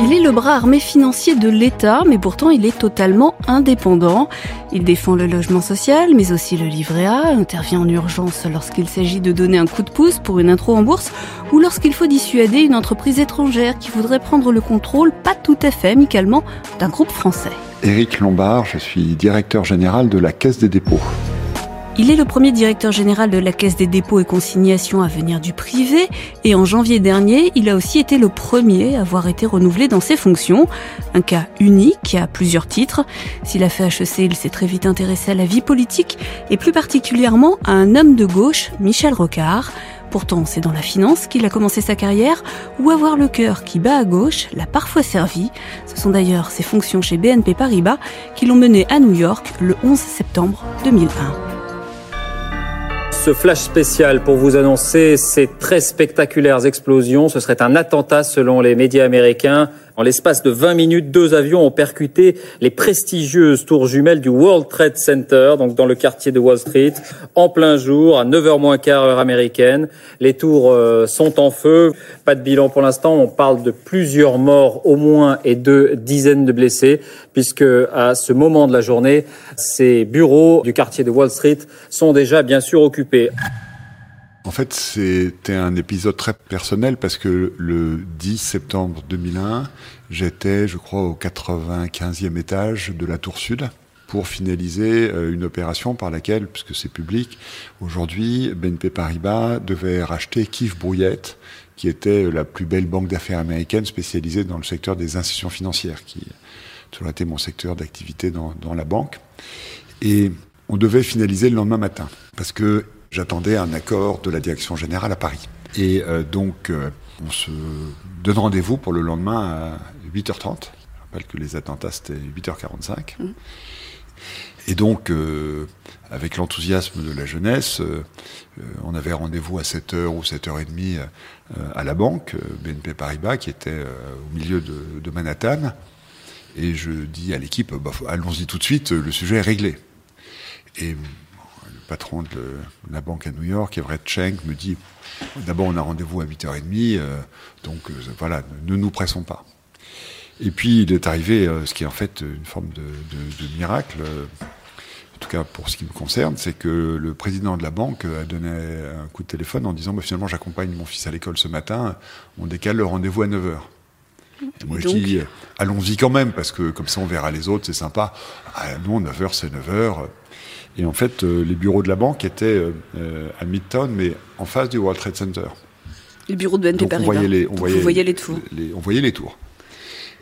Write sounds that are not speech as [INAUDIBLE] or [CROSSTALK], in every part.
Il est le bras armé financier de l'État, mais pourtant il est totalement indépendant. Il défend le logement social, mais aussi le livret A, intervient en urgence lorsqu'il s'agit de donner un coup de pouce pour une intro en bourse, ou lorsqu'il faut dissuader une entreprise étrangère qui voudrait prendre le contrôle, pas tout à fait amicalement, d'un groupe français. Éric Lombard, je suis directeur général de la Caisse des dépôts. Il est le premier directeur général de la Caisse des dépôts et consignations à venir du privé et en janvier dernier, il a aussi été le premier à avoir été renouvelé dans ses fonctions. Un cas unique à plusieurs titres. S'il a fait HEC, il s'est très vite intéressé à la vie politique et plus particulièrement à un homme de gauche, Michel Rocard. Pourtant, c'est dans la finance qu'il a commencé sa carrière, où avoir le cœur qui bat à gauche l'a parfois servi. Ce sont d'ailleurs ses fonctions chez BNP Paribas qui l'ont mené à New York le 11 septembre 2001 ce flash spécial pour vous annoncer ces très spectaculaires explosions. Ce serait un attentat selon les médias américains. En l'espace de 20 minutes, deux avions ont percuté les prestigieuses tours jumelles du World Trade Center, donc dans le quartier de Wall Street, en plein jour, à 9h moins quart heure américaine. Les tours euh, sont en feu. Pas de bilan pour l'instant. On parle de plusieurs morts au moins et de dizaines de blessés, puisque à ce moment de la journée, ces bureaux du quartier de Wall Street sont déjà bien sûr occupés. En fait, c'était un épisode très personnel parce que le 10 septembre 2001, j'étais, je crois, au 95e étage de la Tour Sud pour finaliser euh, une opération par laquelle, puisque c'est public, aujourd'hui, BNP Paribas devait racheter Kif Brouillette, qui était la plus belle banque d'affaires américaine spécialisée dans le secteur des institutions financières, qui toujours été mon secteur d'activité dans, dans la banque. Et on devait finaliser le lendemain matin, parce que j'attendais un accord de la direction générale à Paris. Et euh, donc, euh, on se donne rendez-vous pour le lendemain à 8h30. Je rappelle que les attentats, c'était 8h45. Mmh. Et donc, euh, avec l'enthousiasme de la jeunesse, on avait rendez-vous à 7h ou 7h30 à la banque, BNP Paribas, qui était au milieu de, de, Manhattan. Et je dis à l'équipe, bah, allons-y tout de suite, le sujet est réglé. Et patron de la banque à New York, Everett Schenk, me dit d'abord on a rendez-vous à 8h30, euh, donc euh, voilà, ne, nous pressons pas. Et puis il est arrivé euh, ce qui est en fait une forme de, miracle, en tout cas pour ce qui me concerne, c'est que le président de la banque a donné un coup de téléphone en disant bah, finalement j'accompagne mon fils à l'école ce matin, on décale le rendez-vous à 9h. Et moi, je dis, allons-y quand même, parce que comme ça, on verra les autres, c'est sympa. Ah, non, 9h, c'est 9h. Et en fait, euh, les bureaux de la banque étaient euh, euh, à Midtown, mais en face du World Trade Center. Les bureaux de BNP Paribas. On voyait les, on voyait, vous voyez les tours. on voyait les tours.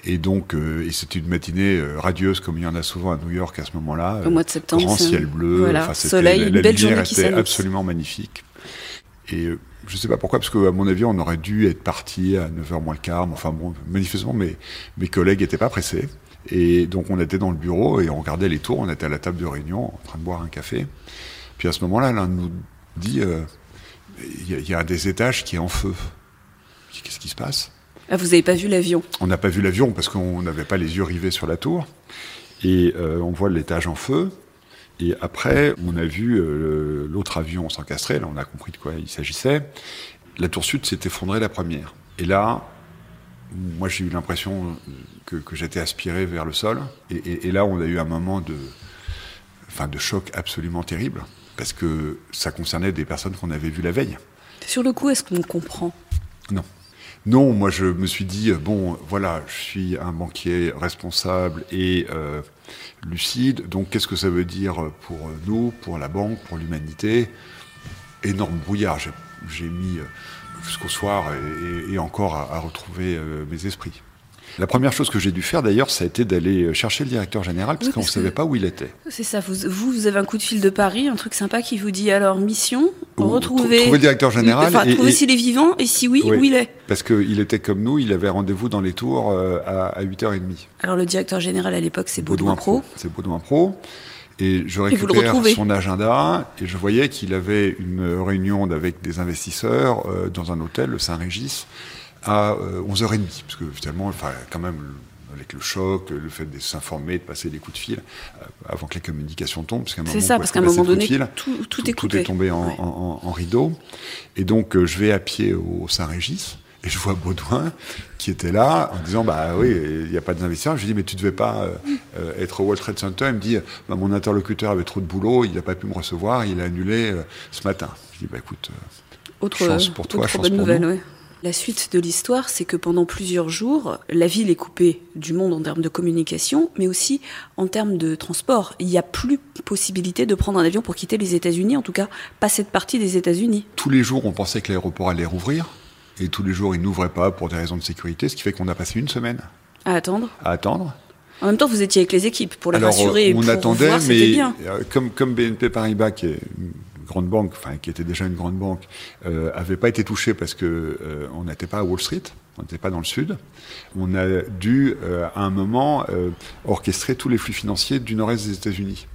Et donc, et c'était une matinée radieuse comme il y en a souvent à New York à ce moment-là. Au mois de septembre. Grand ciel bleu. Voilà, soleil, une belle journée qui était absolument magnifique. Et je ne sais pas pourquoi, parce qu'à mon avis, on aurait dû être parti à 9h moins le quart. Enfin bon, manifestement, mes, mes collègues n'étaient pas pressés. Et donc on était dans le bureau et on regardait les tours, on était à la table de réunion en train de boire un café. Puis à ce moment-là, l'un nous dit, euh, il y, a un des étages qui est en feu. Qu'est-ce qui se passe? Ah, Vous n'avez pas vu l'avion? On n'a pas vu l'avion parce qu'on n'avait pas les yeux rivés sur la tour. Et euh, on voit l'étage en feu. Et après, on a vu euh, l'autre avion s'encastrer. Là, on a compris de quoi il s'agissait. La tour sud s'est effondrée la première. Et là, moi, j'ai eu l'impression que, j'étais aspiré vers le sol. Et, là, on a eu un moment de, enfin, de choc absolument terrible, parce que ça concernait des personnes qu'on avait vues la veille. Sur le coup, est-ce qu'on comprend? Non. Non, moi je me suis dit, bon, voilà, je suis un banquier responsable et euh, lucide, donc qu'est-ce que ça veut dire pour nous, pour la banque, pour l'humanité? Énorme brouillard. J'ai mis euh, jusqu'au soir et, encore à, retrouver euh, mes esprits. La première chose que j'ai dû faire d'ailleurs, ça a été d'aller chercher le directeur général parce Oui, qu'on ne savait pas où il était. C'est ça, vous, vous, avez un coup de fil de Paris, un truc sympa qui vous dit alors mission, Ou- retrouver... trou- trouver le directeur général Enfin, et- trouver s'il est vivant et si oui, Oui. où il est. Parce qu'il était comme nous, il avait rendez-vous dans les tours euh, à, à 8h30. Alors le directeur général à l'époque c'est Baudouin Pro. C'est Baudouin Pro. Et je récupère son agenda et je voyais qu'il avait une réunion avec des investisseurs euh, dans un hôtel, le Saint-Régis, à euh, 11h30. Parce que finalement, enfin, quand même, avec le choc, le fait de s'informer, de passer des coups de fil, euh, avant que les communications tombent. parce qu'à un C'est moment, ça, parce qu'à un moment donné, fil. tout, tout, est tout, coupé. est tombé en, Ouais. en- en rideau. Et donc, euh, je vais à pied au Saint-Régis. Et je vois Baudouin qui était là en disant bah oui il n'y a pas d'investisseurs. Je lui dis mais tu devais pas euh, euh, être au World Trade Center. Il me dit bah, mon interlocuteur avait trop de boulot, il n'a pas pu me recevoir, il a annulé euh, ce matin. Je dis bah écoute euh, Autre, Chance pour toi, autre chance bonne pour nouvelle, nous. ouais. La suite de l'histoire, c'est que pendant plusieurs jours, la ville est coupée du monde en termes de communication, mais aussi en termes de transport. Il n'y a plus possibilité de prendre un avion pour quitter les États-Unis, en tout cas pas cette partie des États-Unis. tous les jours on pensait que l'aéroport allait rouvrir et tous les jours il n'ouvrait pas pour des raisons de sécurité, ce qui fait qu'on a passé une semaine À attendre. à attendre. En même temps, vous étiez avec les équipes pour les Alors, rassurer on pour attendait, voir, mais bien. euh, comme, comme BNP Paribas, qui est une grande banque, enfin qui était déjà une grande banque, euh, avait pas été touché parce que euh, on n'était pas à Wall Street, on n'était pas dans le sud. On a dû euh, à un moment euh, orchestrer tous les flux financiers du nord-est des États-Unis.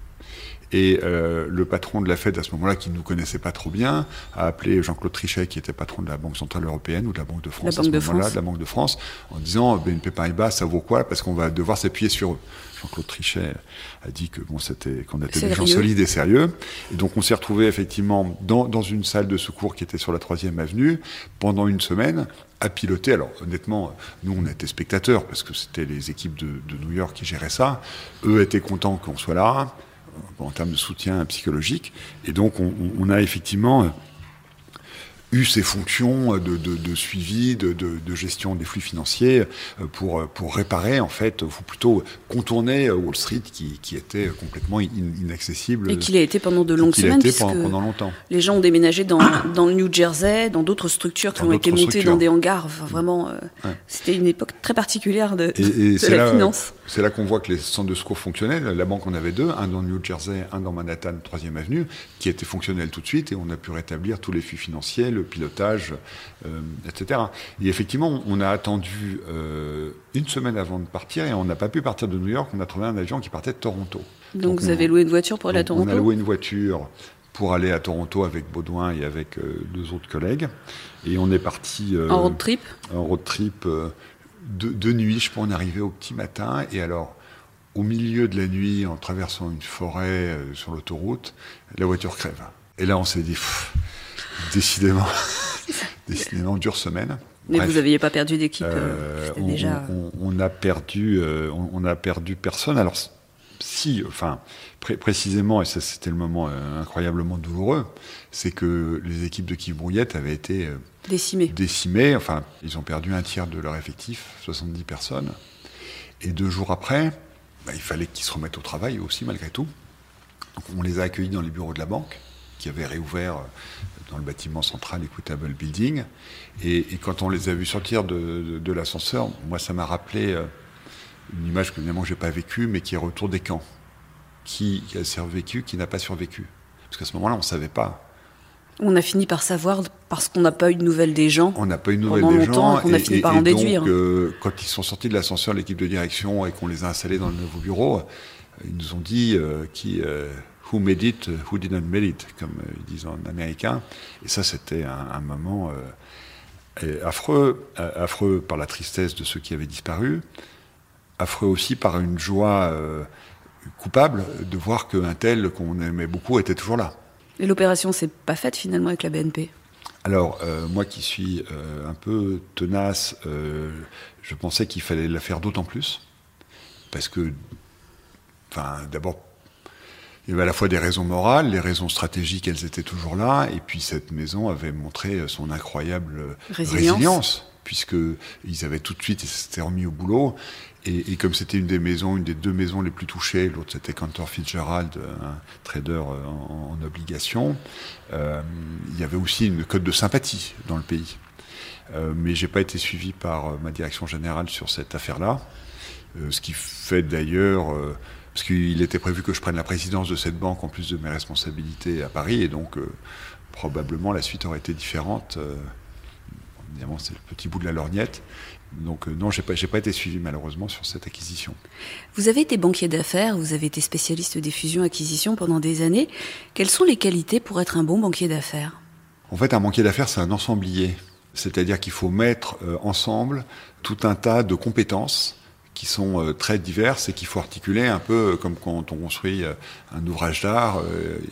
Et euh, le patron de la Fed à ce moment-là, qui ne nous connaissait pas trop bien, a appelé Jean-Claude Trichet, qui était patron de la Banque Centrale Européenne ou de la Banque de France La à ce moment-là, de la Banque de France, en disant BNP Paribas, ça vaut quoi? Parce qu'on va devoir s'appuyer sur eux. Jean-Claude Trichet a dit que bon, c'était qu'on était des gens solides et sérieux. Et donc on s'est retrouvé effectivement dans, dans une salle de secours qui était sur la troisième avenue pendant une semaine à piloter. Alors honnêtement, nous on était spectateurs parce que c'était les équipes de, de New York qui géraient ça. Eux étaient contents qu'on soit là euh, en termes de soutien psychologique. Et donc on, a effectivement euh, eu ces fonctions de, de- de suivi, de, gestion des flux financiers euh, pour, euh, pour réparer, en fait, ou plutôt contourner euh, Wall Street qui, qui était complètement in- inaccessible. Et qu'il a été pendant de longues semaines, été pendant, pendant longtemps. les gens ont déménagé dans, dans le New Jersey, dans d'autres structures qui Dans ont été montées dans des hangars. Enfin, vraiment, euh, Ouais. c'était une époque très particulière de, Et, et la là, finance. C'est là qu'on voit que les centres de secours fonctionnaient. La banque en avait deux, un dans New Jersey, un dans Manhattan, 3e avenue, qui étaient fonctionnels tout de suite et on a pu rétablir tous les flux financiers, le pilotage, euh, etc. Et effectivement, on a attendu euh, une semaine avant de partir et on n'a pas pu partir de New York. On a trouvé un avion qui partait de Toronto. Donc, vous on- avez loué une voiture pour aller à donc, On a Toronto loué une voiture pour aller à Toronto avec Baudouin et avec euh, deux autres collègues. Et on est parti en road trip. un road trip de, de nuit. Je pense on arrivé au petit matin. Et alors, au milieu de la nuit, en traversant une forêt euh, sur l'autoroute, la voiture crève. Et là, on s'est dit, pff, décidément, [LAUGHS] décidément, dure semaine. Mais Bref. vous n'aviez pas perdu d'équipe. euh, Euh, on, déjà. on- on a perdu, euh, on, on a perdu personne. Alors si, enfin pré- précisément, et ça c'était le moment euh, incroyablement douloureux, c'est que les équipes de Kiev Brouillette avaient été euh, décimé. décimées. Enfin, ils ont perdu un tiers de leur effectif, 70 personnes. Et deux jours après, bah, il fallait qu'ils se remettent au travail aussi malgré tout. Donc on les a accueillis dans les bureaux de la banque, qui avaient réouvert euh, dans le bâtiment central Equitable Building. Et, et quand on les a vus sortir de, de- de l'ascenseur, moi ça m'a rappelé une image que évidemment j'ai pas vécue, mais qui est retour des camps. Qui, a survécu, qui n'a pas survécu. Parce qu'à ce moment-là, on ne savait pas. On a fini par savoir parce qu'on n'a pas eu de nouvelles des gens. On n'a pas eu de nouvelles des gens. qu'on a fini par en déduire. Donc, euh, quand ils sont sortis de l'ascenseur, l'équipe de direction, et qu'on les a installés dans le nouveau bureau, euh, ils nous ont dit euh, qui, euh, who made it, who didn't made it, comme ils disent en américain. Et ça, c'était un, un moment et affreux, affreux par la tristesse de ceux qui avaient disparu, affreux aussi par une joie coupable de voir qu'un tel qu'on aimait beaucoup était toujours là. Et l'opération s'est pas faite finalement avec la BNP. Alors, euh, moi qui suis euh, un peu tenace, euh, je pensais qu'il fallait la faire d'autant plus. Parce que, enfin, d'abord, il y avait à la fois des raisons morales, les raisons stratégiques, elles étaient toujours là, et puis cette maison avait montré son incroyable Résilience. résilience, puisque ils avaient tout de suite, ils s'étaient remis au boulot, et, comme c'était une des maisons, une des deux maisons les plus touchées, l'autre c'était Cantor Fitzgerald, un trader euh, en, en obligation, euh, il y avait aussi une cote de sympathie dans le pays. Euh, mais j'ai pas été suivi par euh, ma direction générale sur cette affaire-là. Ce qui fait d'ailleurs, parce qu'il était prévu que je prenne la présidence de cette banque en plus de mes responsabilités à Paris, et donc probablement la suite aurait été différente. Évidemment, c'est le petit bout de la lorgnette. Donc euh, non, j'ai pas, j'ai pas été suivi malheureusement sur cette acquisition. Vous avez été banquier d'affaires, vous avez été spécialiste des fusions-acquisitions pendant des années. Quelles sont les qualités pour être un bon banquier d'affaires? En fait, un banquier d'affaires, c'est un ensemblier. C'est-à-dire qu'il faut mettre euh, ensemble tout un tas de compétences qui sont euh, très diverses et qu'il faut articuler un peu euh, comme quand on construit euh, un ouvrage d'art.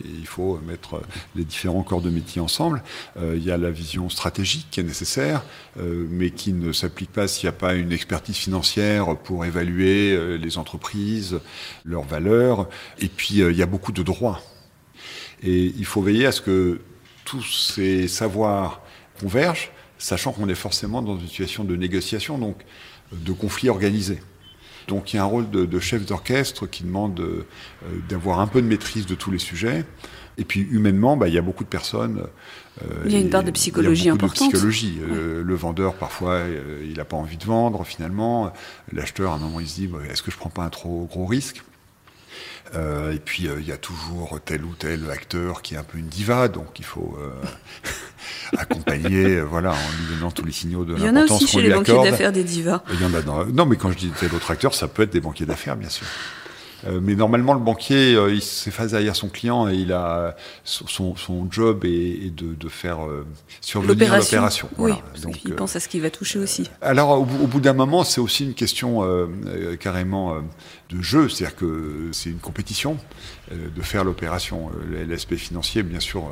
il faut mettre les différents corps de métier ensemble. Il y a la vision stratégique qui est nécessaire, mais qui ne s'applique pas s'il n'y a pas une expertise financière pour évaluer les entreprises, leurs valeurs. Et puis, il y a beaucoup de droits. Et il faut veiller à ce que tous ces savoirs convergent, sachant qu'on est forcément dans une situation de négociation, donc de conflit organisé. Donc il y a un rôle de, de chef d'orchestre qui demande euh, d'avoir un peu de maîtrise de tous les sujets. Et puis humainement, bah, il y a beaucoup de personnes. euh, Il y a une part de psychologie il y a importante. De psychologie. Euh, le vendeur, parfois, il n'a pas envie de vendre finalement. L'acheteur, à un moment, il se dit bah, est-ce que je prends pas un trop gros risque? Euh, et puis euh, il y a toujours tel ou tel acteur qui est un peu une diva, donc il faut euh, [LAUGHS] accompagner, euh, voilà, en lui donnant tous les signaux de Il y en a l'importance aussi chez les banquiers d'affaires des divas. Il y en a dans- Non, mais quand je dis tel autre acteur, ça peut être des banquiers d'affaires, bien sûr. Euh, mais normalement, le banquier, euh, il s'efface derrière son client et il a son, job est, est de, de faire euh, survenir l'opération. Oui, Voilà. parce Donc, euh, pense à ce qu'il va toucher aussi. alors, au, bout- au bout d'un moment, c'est aussi une question carrément de jeu, c'est-à-dire que c'est une compétition de faire l'opération. L'aspect financier, bien sûr,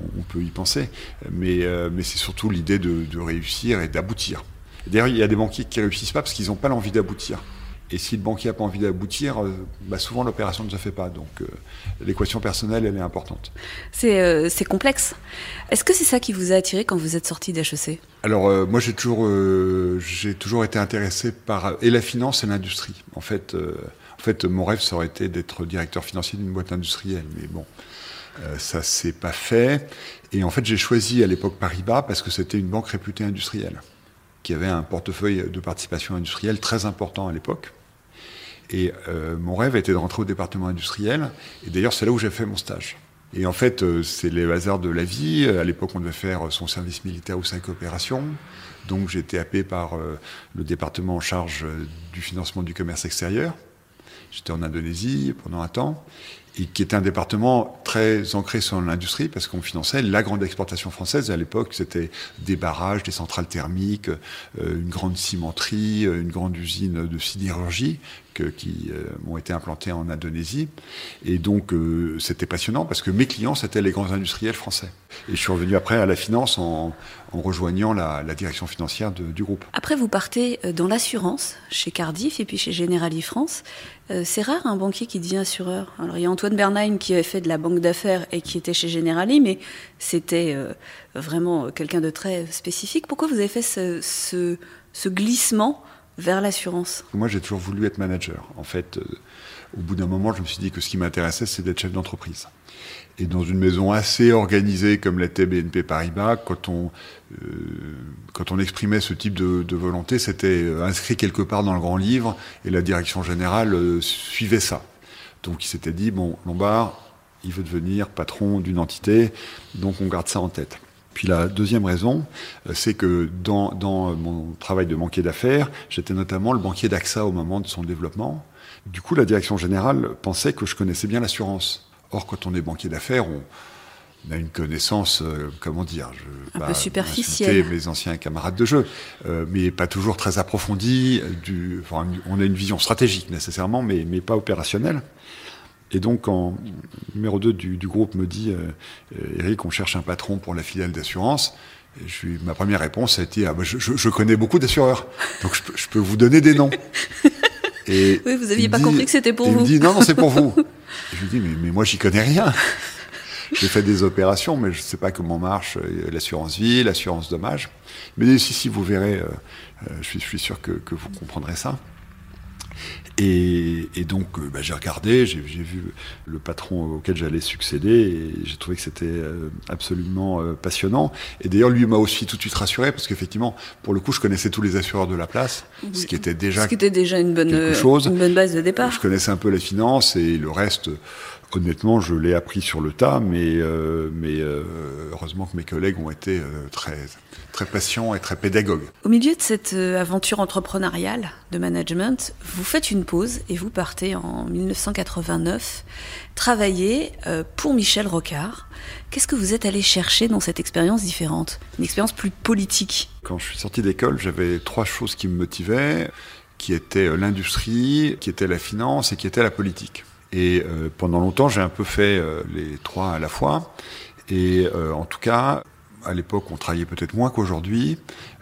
on, peut y penser, mais, mais c'est surtout l'idée de, de réussir et d'aboutir. D'ailleurs, il y a des banquiers qui réussissent pas parce qu'ils n'ont pas l'envie d'aboutir. Et si le banquier n'a pas envie d'aboutir, euh, bah, souvent l'opération ne se fait pas. Donc, euh, l'équation personnelle, elle est importante. C'est euh, c'est complexe. Est-ce que c'est ça qui vous a attiré quand vous êtes sorti d'HEC Alors moi j'ai toujours j'ai toujours été intéressé par et la finance et l'industrie. En fait en fait mon rêve ça aurait été d'être directeur financier d'une boîte industrielle mais bon ça s'est pas fait et en fait j'ai choisi à l'époque Paribas parce que c'était une banque réputée industrielle qui avait un portefeuille de participation industrielle très important à l'époque. Et euh, mon rêve était de rentrer au département industriel. Et d'ailleurs, c'est là où j'ai fait mon stage. Et en fait, euh, c'est les hasards de la vie. À l'époque, on devait faire son service militaire ou sa coopération. Donc, j'ai été happé par euh, le département en charge euh, du financement du commerce extérieur. J'étais en Indonésie pendant un temps, et qui était un département très ancré sur l'industrie, parce qu'on finançait la grande exportation française. À l'époque, c'était des barrages, des centrales thermiques, euh, une grande cimenterie, euh, une grande usine de sidérurgie qui euh, ont été implantées en Indonésie. Et donc, c'était passionnant, parce que mes clients, c'était les grands industriels français. Et je suis revenu après à la finance en, rejoignant la, direction financière du groupe. Après, vous partez dans l'assurance, chez Cardiff et puis chez Generali France. Euh, c'est rare un banquier qui devient assureur. Alors, il y a Antoine Bernheim qui avait fait de la banque d'affaires et qui était chez Generali, mais c'était euh, vraiment quelqu'un de très spécifique. Pourquoi vous avez fait ce, glissement vers l'assurance? Moi, j'ai toujours voulu être manager. En fait, euh, au bout d'un moment, je me suis dit que ce qui m'intéressait, c'est d'être chef d'entreprise. Et dans une maison assez organisée comme l'était BNP Paribas, quand on, quand on exprimait ce type de, de volonté, c'était euh, inscrit quelque part dans le grand livre et la direction générale euh, suivait ça. Donc il s'était dit, bon, Lombard, il veut devenir patron d'une entité, donc on garde ça en tête. Puis la deuxième raison, euh, c'est que dans, dans mon travail de banquier d'affaires, j'étais notamment le banquier d'AXA au moment de son développement. Du coup, la direction générale pensait que je connaissais bien l'assurance. Or, quand on est banquier d'affaires, on, on a une connaissance, euh, comment dire, je Un pas peu superficielle. mes anciens camarades de jeu, euh, mais pas toujours très approfondie. euh, Du, enfin, on a une vision stratégique nécessairement, mais, mais pas opérationnelle. Et donc, quand numéro 2 du, du groupe me dit euh, Eric, on cherche un patron pour la filiale d'assurance, je ma première réponse a été ah, bah, je, connais beaucoup d'assureurs, donc je peux, je peux vous donner des noms. Et [LAUGHS] Oui, vous n'aviez pas dit- compris que c'était pour et Il vous. me dit non, non, c'est pour [LAUGHS] vous. Et je lui dis mais, mais moi, j'y connais rien. J'ai fait des opérations, mais je ne sais pas comment marche euh, l'assurance vie, l'assurance dommage. Mais si, si, vous verrez, euh, euh, je, suis, je suis sûr que, que vous comprendrez ça. Et, et donc, bah, j'ai regardé, j'ai vu le patron auquel j'allais succéder, et j'ai trouvé que c'était absolument passionnant. Et d'ailleurs, lui m'a aussi tout de suite rassuré, parce qu'effectivement, pour le coup, je connaissais tous les assureurs de la place, ce qui était déjà, ce qui était déjà une bonne, chose. une bonne base de départ. Je connaissais un peu la finance, et le reste, honnêtement, je l'ai appris sur le tas, mais, euh, mais euh, heureusement que mes collègues ont été euh, très, très patients et très pédagogues. Au milieu de cette euh, aventure entrepreneuriale de management, vous faites une pause et vous partez en 1989 travailler euh, pour Michel Rocard. Qu'est-ce que vous êtes allé chercher dans cette expérience différente? Une expérience plus politique? Quand je suis sorti d'école, j'avais trois choses qui me motivaient, qui étaient euh, l'industrie, qui était la finance et qui était la politique. Et euh, pendant longtemps, j'ai un peu fait euh, les trois à la fois. Et euh, en tout cas, à l'époque, on travaillait peut-être moins qu'aujourd'hui.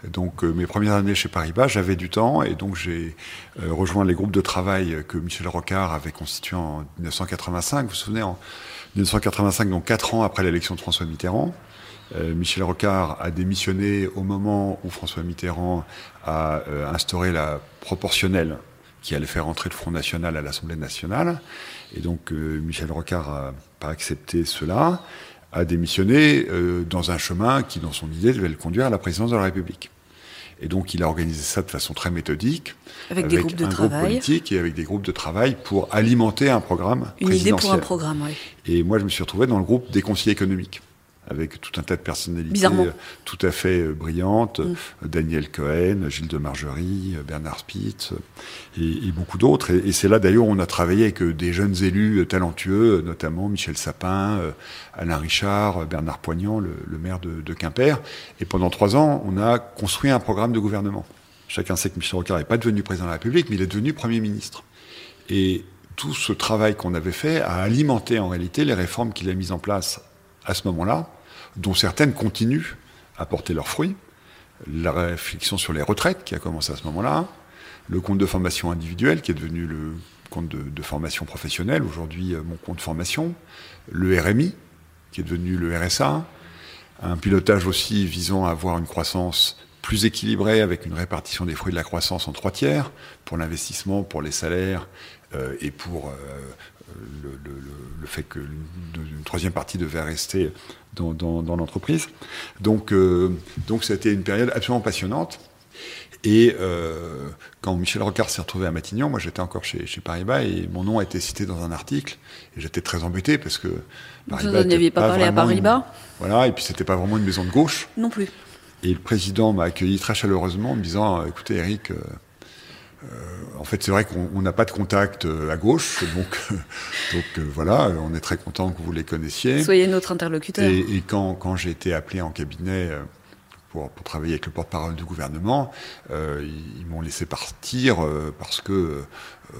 Donc, euh, mes premières années chez Paribas, j'avais du temps et donc j'ai euh, rejoint les groupes de travail que Michel Rocard avait constitués en 1985. Vous vous souvenez, en 1985, donc quatre ans après l'élection de François Mitterrand. Euh, Michel Rocard a démissionné au moment où François Mitterrand a instauré la proportionnelle qui allait faire entrer le Front National à l'Assemblée nationale. Et donc euh, Michel Rocard n'a pas accepté cela, a démissionné euh, dans un chemin qui, dans son idée, devait le conduire à la présidence de la République. Et donc il a organisé ça de façon très méthodique, avec, des groupes de un travail. groupe politique et avec des groupes de travail pour alimenter un programme Une idée pour un programme, oui. Et moi, je me suis retrouvé dans le groupe des conseillers économiques, avec tout un tas de personnalités euh, tout à fait euh, brillantes, Mm. euh, Daniel Cohen, Gilles de Margerie, Bernard Spitz, et, et beaucoup d'autres. Et, et c'est là d'ailleurs où on a travaillé avec des jeunes élus talentueux, notamment Michel Sapin, Alain Richard, Bernard Poignant, le, le maire de, de Quimper. Et pendant trois ans, on a construit un programme de gouvernement. Chacun sait que Michel Rocard n'est pas devenu président de la République, mais il est devenu Premier ministre. Et tout ce travail qu'on avait fait a alimenté en réalité les réformes qu'il a mises en place à ce moment-là, dont certaines continuent à porter leurs fruits. La réflexion sur les retraites qui a commencé à ce moment-là, le compte de formation individuelle qui est devenu le compte de, de formation professionnelle, aujourd'hui euh, mon compte formation, le RMI qui est devenu le RSA, un pilotage aussi visant à avoir une croissance plus équilibrée avec une répartition des fruits de la croissance en trois tiers pour l'investissement, pour les salaires euh, et pour euh, le, le- le- le fait que une, troisième partie devait rester dans, dans- dans l'entreprise. Donc, euh, donc c'était une période absolument passionnante. Et euh, quand Michel Rocard s'est retrouvé à Matignon, moi j'étais encore chez, chez Paribas et mon nom a été cité dans un article. Et j'étais très embêté parce que Vous n'aviez était pas parlé à une- Paribas Voilà, et puis c'était pas vraiment une maison de gauche. Non plus. Et le président m'a accueilli très chaleureusement en me disant euh, écoutez, Eric, euh, en fait, c'est vrai qu'on on n'a pas de contact euh, à gauche, donc, euh, [LAUGHS] donc euh, voilà, on est très content que vous les connaissiez. Soyez notre interlocuteur. Et, et quand, quand j'ai été appelé en cabinet euh, pour, pour travailler avec le porte-parole du gouvernement, euh, ils, ils m'ont laissé partir euh, parce que euh,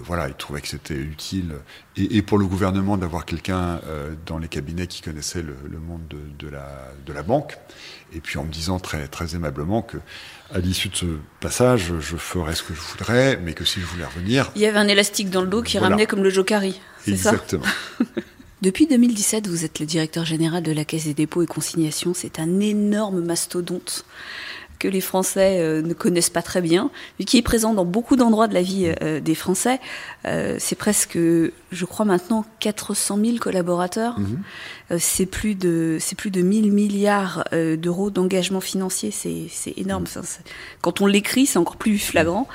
voilà, ils trouvaient que c'était utile et, et pour le gouvernement d'avoir quelqu'un euh, dans les cabinets qui connaissait le, le monde de, de la, de la banque. Et puis en me disant très, très aimablement que à l'issue de ce passage, je ferais ce que je voudrais, mais que si je voulais revenir, Il y avait un élastique dans le dos qui Voilà. ramenait comme le ça exactement. [LAUGHS] Depuis 2017, vous êtes le directeur général de la Caisse des dépôts et consignations. C'est un énorme mastodonte que les Français euh, ne connaissent pas très bien, mais qui est présent dans beaucoup d'endroits de la vie euh, des Français. Euh, c'est presque, je crois maintenant, 400 000 collaborateurs. Euh, c'est plus de, c'est plus de 1000 milliards euh, d'euros d'engagement financier. C'est, c'est énorme. Enfin, c'est- quand on l'écrit, c'est encore plus flagrant.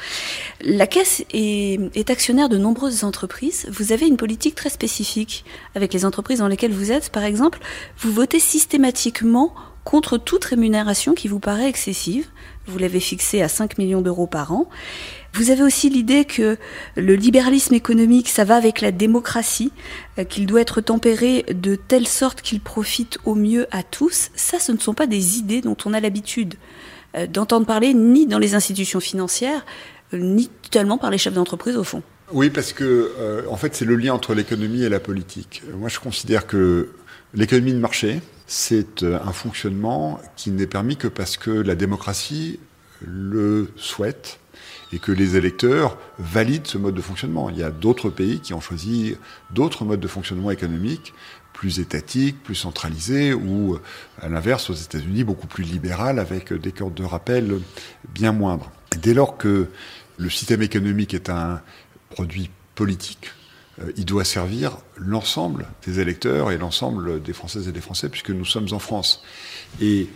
La Caisse est, est actionnaire de nombreuses entreprises. Vous avez une politique très spécifique avec les entreprises dans lesquelles vous êtes. Par exemple, vous votez systématiquement contre toute rémunération qui vous paraît excessive. Vous l'avez fixé à 5 millions d'euros par an. Vous avez aussi l'idée que le libéralisme économique, ça va avec la démocratie, euh, qu'il doit être tempéré de telle sorte qu'il profite au mieux à tous. Ça, ce ne sont pas des idées dont on a l'habitude euh, d'entendre parler ni dans les institutions financières, euh, ni totalement par les chefs d'entreprise au fond. Oui, parce que en fait, c'est le lien entre l'économie et la politique. Moi, je considère que l'économie de marché, c'est euh, un fonctionnement qui n'est permis que parce que la démocratie le souhaite et que les électeurs valident ce mode de fonctionnement. Il y a d'autres pays qui ont choisi d'autres modes de fonctionnement économique plus étatiques, plus centralisés, ou à l'inverse, aux États-Unis, beaucoup plus libéral, avec des cordes de rappel bien moindres. Dès lors que le système économique est un produit politique. Euh, il doit servir l'ensemble des électeurs et l'ensemble des Françaises et des Français, puisque nous sommes en France. Et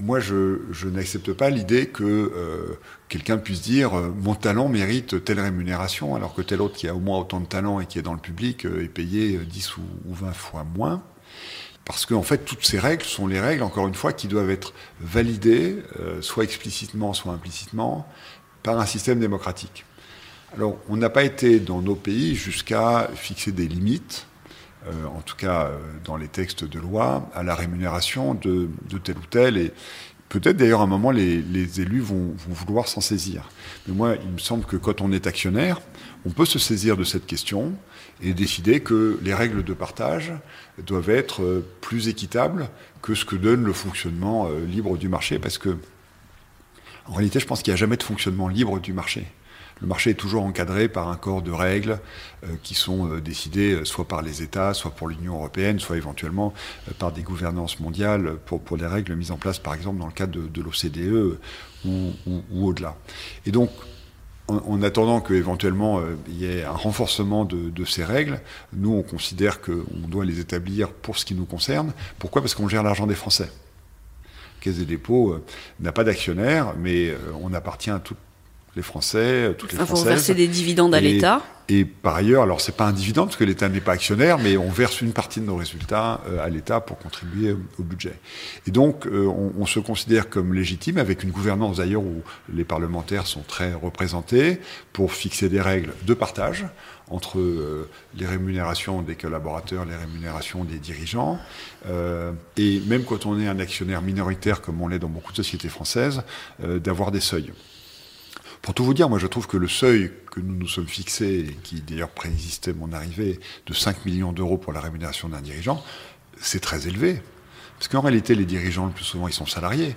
moi, je, n'accepte pas l'idée que euh, quelqu'un puisse dire euh, mon talent mérite telle rémunération, alors que tel autre qui a au moins autant de talent et qui est dans le public est payé 10 ou, 20 fois moins. Parce qu'en fait, toutes ces règles sont les règles, encore une fois, qui doivent être validées, soit explicitement, soit implicitement, par un système démocratique. Alors, on n'a pas été dans nos pays jusqu'à fixer des limites, euh, en tout cas euh, dans les textes de loi, à la rémunération de, tel ou tel. Et peut-être d'ailleurs à un moment, les, élus vont, vouloir s'en saisir. Mais moi, il me semble que quand on est actionnaire, on peut se saisir de cette question et décider que les règles de partage doivent être euh, plus équitables que ce que donne le fonctionnement libre du marché, parce que en réalité, je pense qu'il n'y a jamais de fonctionnement libre du marché. Le marché est toujours encadré par un corps de règles euh, qui sont euh, décidées euh, soit par les États, soit pour l'Union européenne, soit éventuellement par des gouvernances mondiales pour, des règles mises en place par exemple dans le cadre de, l'OCDE ou, au-delà. Et donc, en, attendant qu'éventuellement il y ait un renforcement de, ces règles, nous on considère qu'on doit les établir pour ce qui nous concerne. Pourquoi? Parce qu'on gère l'argent des Français. Caisse des dépôts n'a pas d'actionnaire, mais on appartient à toute les Français, euh, toutes les Françaises. Vous versez des dividendes à l'État Et par ailleurs, alors c'est pas un dividende parce que l'État n'est pas actionnaire, mais on verse une partie de nos résultats euh, à l'État pour contribuer au budget. Et donc, euh, on, se considère comme légitime avec une gouvernance d'ailleurs où les parlementaires sont très représentés pour fixer des règles de partage entre les rémunérations des collaborateurs, les rémunérations des dirigeants. et même quand on est un actionnaire minoritaire, comme on l'est dans beaucoup de sociétés françaises, d'avoir des seuils. Pour tout vous dire, moi je trouve que le seuil que nous nous sommes fixés, qui d'ailleurs préexistait mon arrivée, de 5 millions d'euros pour la rémunération d'un dirigeant, c'est très élevé. Parce qu'en réalité, les dirigeants, le plus souvent, ils sont salariés.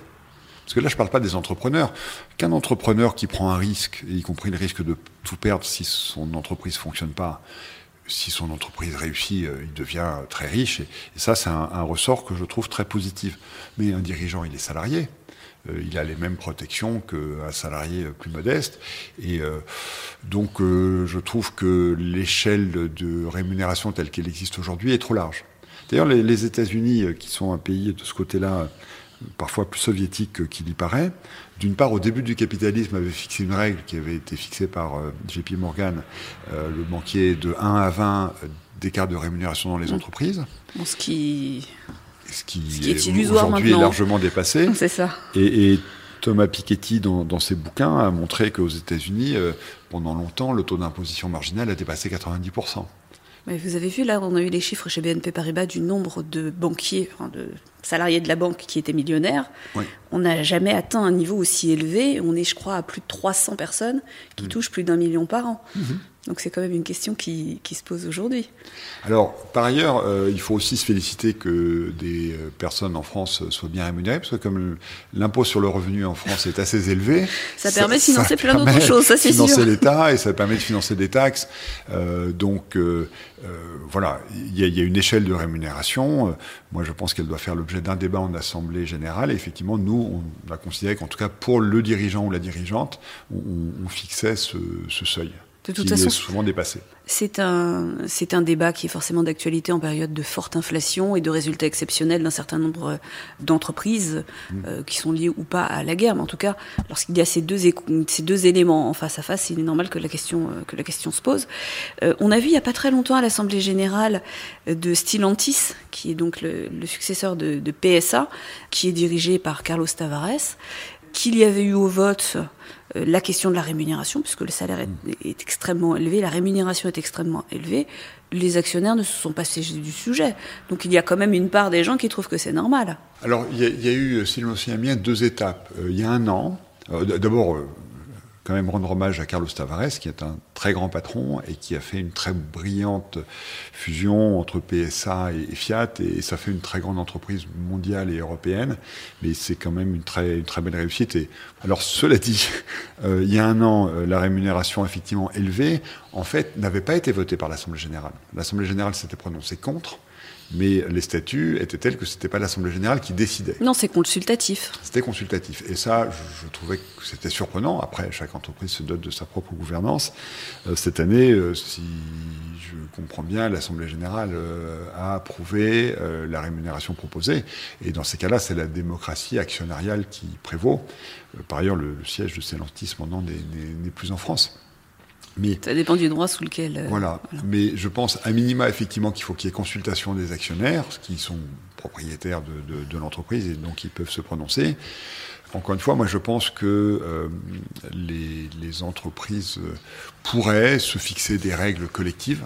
Parce que là, je ne parle pas des entrepreneurs. Qu'un entrepreneur qui prend un risque, y compris le risque de tout perdre si son entreprise ne fonctionne pas, si son entreprise réussit, euh, il devient très riche. Et, ça, c'est un, ressort que je trouve très positif. Mais un dirigeant, il est salarié. Euh, il a les mêmes protections qu'un salarié plus modeste. Et euh, donc, euh, je trouve que l'échelle de rémunération telle qu'elle existe aujourd'hui est trop large. D'ailleurs, les, États-Unis, qui sont un pays de ce côté-là parfois plus soviétique qu'il y paraît, d'une part, au début du capitalisme, avait fixé une règle qui avait été fixée par JP Morgan, le banquier, de 1 à 20 d'écart de rémunération dans les mmh. entreprises. ce qui ce qui, est, aujourd'hui est largement dépassé. [LAUGHS] C'est ça. Et, Thomas Piketty, dans, ses bouquins, a montré qu'aux États-Unis, euh, pendant longtemps, le taux d'imposition marginale a dépassé 90%. Mais vous avez vu, là, on a eu les chiffres chez BNP Paribas du nombre de banquiers, de salariés de la banque qui étaient millionnaires. On n'a jamais atteint un niveau aussi élevé. On est, je crois, à plus de 300 personnes qui mmh. touchent plus d'un million par an. Mmh. Donc c'est quand même une question qui, se pose aujourd'hui. Alors, par ailleurs, euh, il faut aussi se féliciter que des euh, personnes en France soient bien rémunérées, parce que comme l'impôt sur le revenu en France est assez élevé... ça, permet de financer plein d'autres choses, ça c'est sûr. financer l'État et ça permet de financer des taxes. Euh, donc, voilà, il y, a une échelle de rémunération. moi, je pense qu'elle doit faire l'objet d'un débat en Assemblée générale. Et effectivement, nous, on a considéré qu'en tout cas, pour le dirigeant ou la dirigeante, on, fixait ce seuil de toute façon, est souvent dépassé. C'est un, c'est un débat qui est forcément d'actualité en période de forte inflation et de résultats exceptionnels d'un certain nombre d'entreprises mm. euh, qui sont liées ou pas à la guerre. Mais en tout cas, lorsqu'il y a ces deux, ces deux éléments en face à face, il est normal que la question, euh, que la question se pose. Euh, on a vu il n'y a pas très longtemps à l'Assemblée générale de Stellantis, qui est donc le, le successeur de, de, PSA, qui est dirigé par Carlos Tavares, qu'il y avait eu au vote euh, la question de la rémunération, puisque le salaire est, extrêmement élevé, la rémunération est extrêmement élevée, les actionnaires ne se sont pas saisis du sujet. Donc il y a quand même une part des gens qui trouvent que c'est normal. Alors il y, a, eu, si je me souviens bien, deux étapes. Euh, il y a un an, euh, d'abord, quand même rendre hommage à Carlos Tavares, qui est un très grand patron et qui a fait une très brillante fusion entre PSA et Fiat, et ça fait une très grande entreprise mondiale et européenne, mais c'est quand même une très, très belle réussite. Et alors, cela dit, [LAUGHS] euh, il y a un an, euh, la rémunération effectivement élevée, en fait, n'avait pas été votée par l'Assemblée générale. L'Assemblée générale s'était prononcée contre, Mais les statuts étaient tels que c'était pas l'Assemblée générale qui décidait. Non, c'est consultatif. C'était consultatif. Et ça, je, je trouvais que c'était surprenant. Après, chaque entreprise se dote de sa propre gouvernance. Euh, cette année, euh, si je comprends bien, l'Assemblée générale euh, a approuvé la rémunération proposée. Et dans ces cas-là, c'est la démocratie actionnariale qui prévaut. Par ailleurs, le, le siège de Stellantis maintenant n'est plus en France. Mais Ça dépend du droit sous lequel. euh, voilà. Mais je pense à minima effectivement qu'il faut qu'il y ait consultation des actionnaires, qui sont propriétaires de, de- de l'entreprise et donc ils peuvent se prononcer. Encore une fois, moi je pense que euh, les, les entreprises euh, pourraient se fixer des règles collectives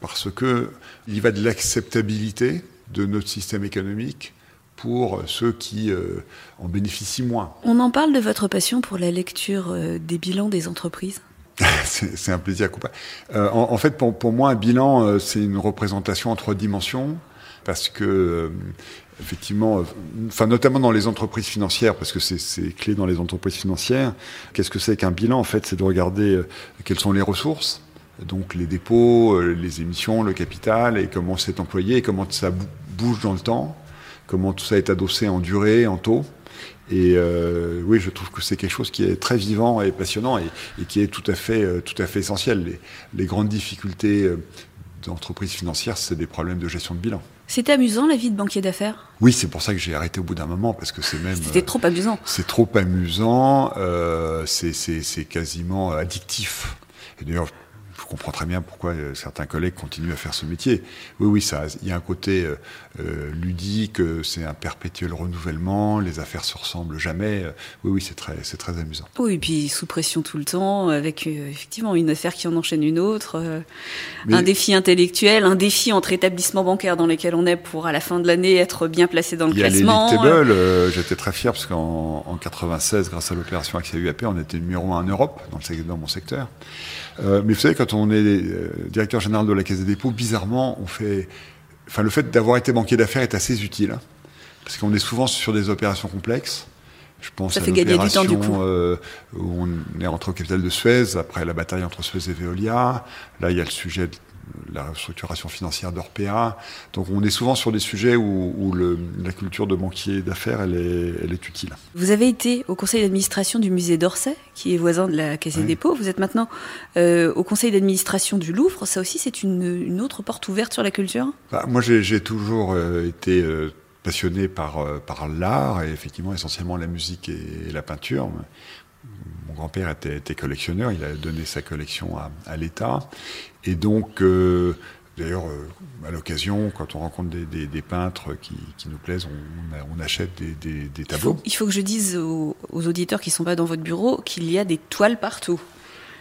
parce que il y va de l'acceptabilité de notre système économique pour ceux qui euh, en bénéficient moins. On en parle de votre passion pour la lecture des bilans des entreprises? [LAUGHS] c'est un plaisir coupable. Euh, en, en fait, pour, pour moi, un bilan, euh, c'est une représentation en trois dimensions, parce que, euh, effectivement, euh, enfin, notamment dans les entreprises financières, parce que c'est- clé dans les entreprises financières. Qu'est-ce que c'est qu'un bilan? En fait, c'est de regarder quelles sont les ressources, donc les dépôts, les émissions, le capital, et comment c'est employé, et comment ça bou- bouge dans le temps, comment tout ça est adossé en durée, en taux. Et euh, oui, je trouve que c'est quelque chose qui est très vivant et passionnant et, et qui est tout à fait, euh, tout à fait essentiel. Les, les grandes difficultés euh, d'entreprises financières, c'est des problèmes de gestion de bilan. C'était amusant la vie de banquier d'affaires? Oui, c'est pour ça que j'ai arrêté au bout d'un moment parce que c'est même. C'était euh, trop amusant. c'est trop amusant, euh, c'est- c'est c'est quasiment addictif. Et d'ailleurs, comprends très bien pourquoi euh, certains collègues continuent à faire ce métier. Oui, oui, ça, il y a un côté euh, euh, ludique, c'est un perpétuel renouvellement, les affaires se ressemblent jamais. Oui, oui, c'est très, c'est très amusant. Oui, et puis sous pression tout le temps, avec euh, effectivement une affaire qui en enchaîne une autre, euh, Mais- un défi intellectuel, un défi entre établissements bancaires dans lesquels on est pour à la fin de l'année être bien placé dans le Il y a classement. League Table, j'étais très fier parce qu'en en 96, grâce à l'opération Axia UAP, on était numéro un en Europe dans, le, sec- dans mon secteur. Euh, mais vous savez, quand on est euh, directeur général de la Caisse des dépôts, bizarrement, on fait, enfin, le fait d'avoir été banquier d'affaires est assez utile, hein, parce qu'on est souvent sur des opérations complexes. Je pense Ça à fait gagner du temps, du coup. euh, où on est rentré au capital de Suez, après la bataille entre Suez et Veolia. Là, il y a le sujet de la restructuration financière d'Orpea. Donc, on est souvent sur des sujets où, où le- la culture de banquier d'affaires, elle est, elle est utile. Vous avez été au conseil d'administration du musée d'Orsay, qui est voisin de la Caisse des Oui. dépôts. Vous êtes maintenant euh, au conseil d'administration du Louvre. Ça aussi, c'est une, une autre porte ouverte sur la culture? Bah, moi, j'ai toujours euh, été euh, passionné par, euh, par l'art et effectivement essentiellement la musique et, la peinture. Mon grand-père était, était collectionneur, il a donné sa collection à, à l'État. Et donc, euh, d'ailleurs, euh, à l'occasion, quand on rencontre des, des- des peintres qui, qui nous plaisent, on, on achète des, des- des il tableaux. faut, il faut que je dise aux, aux auditeurs qui sont pas dans votre bureau qu'il y a des toiles partout.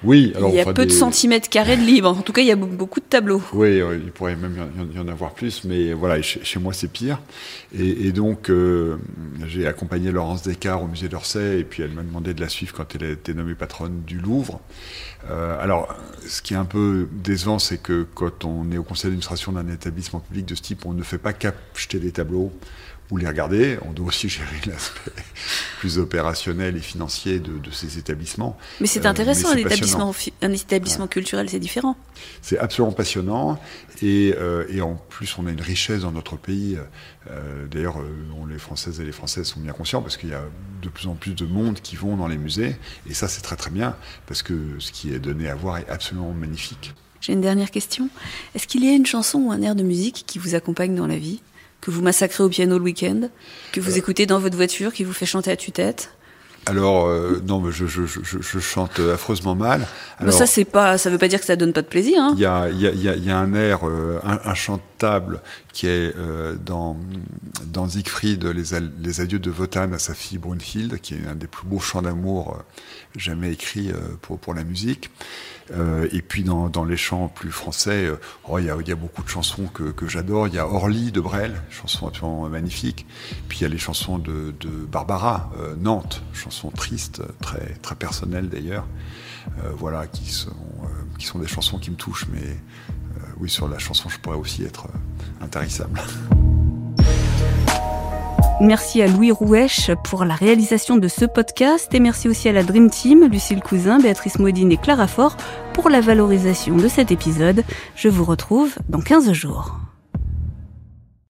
Oui, alors il y a enfin, peu de centimètres carrés de libre. En tout cas, il y a be- beaucoup de tableaux. Oui, euh, il pourrait même y en- y en avoir plus, mais voilà, chez, chez moi c'est pire. Et, et donc, euh, j'ai accompagné Laurence Descartes au musée d'Orsay, et puis elle m'a demandé de la suivre quand elle a été nommée patronne du Louvre. Euh, alors, ce qui est un peu décevant, c'est que quand on est au conseil d'administration d'un établissement public de ce type, on ne fait pas qu'acheter des tableaux ou les regarder, on doit aussi gérer [LAUGHS] l'aspect plus opérationnel et financier de, de ces établissements. Mais c'est Euh, intéressant, mais un établissement, fi- un établissement culturel, c'est différent. C'est absolument passionnant et, euh, et en plus on a une richesse dans notre pays. Euh, D'ailleurs, euh, les Françaises et les Français sont bien conscients parce qu'il y a de plus en plus de monde qui vont dans les musées et ça c'est très très bien parce que ce qui est donné à voir est absolument magnifique. J'ai une dernière question. Est-ce qu'il y a une chanson ou un air de musique qui vous accompagne dans la vie? Que vous massacrez au piano le week-end Que vous écoutez dans votre voiture Qui vous fait chanter à tue-tête Alors euh, non, mais je, je, je, je chante affreusement mal. Mais Alors, Ça, c'est pas, ça veut pas dire que ça donne pas de plaisir. Hein Il y a, y, a, y, a, y a un air euh, un- qui est euh, dans, dans Siegfried, les, les adieux de Wotan à sa fille Brunhild, qui est un des plus beaux chants d'amour euh, jamais écrits euh, pour, pour la musique. Et puis dans, dans les chants plus français, oh, il, y a, y a beaucoup de chansons que, que j'adore. Il y a Orly de Brel, chanson absolument magnifique. Puis il y a les chansons de, de Barbara, Nantes, chanson triste, très, très personnelle d'ailleurs. Voilà, qui sont, qui sont des chansons qui me touchent, mais oui, sur la chanson, je pourrais aussi être euh, intarissable. Merci à Louis Rouèche pour la réalisation de ce podcast et merci aussi à la Dream Team, Lucille Cousin, Béatrice Modine et Clara Fort pour la valorisation de cet épisode. Je vous retrouve dans 15 jours.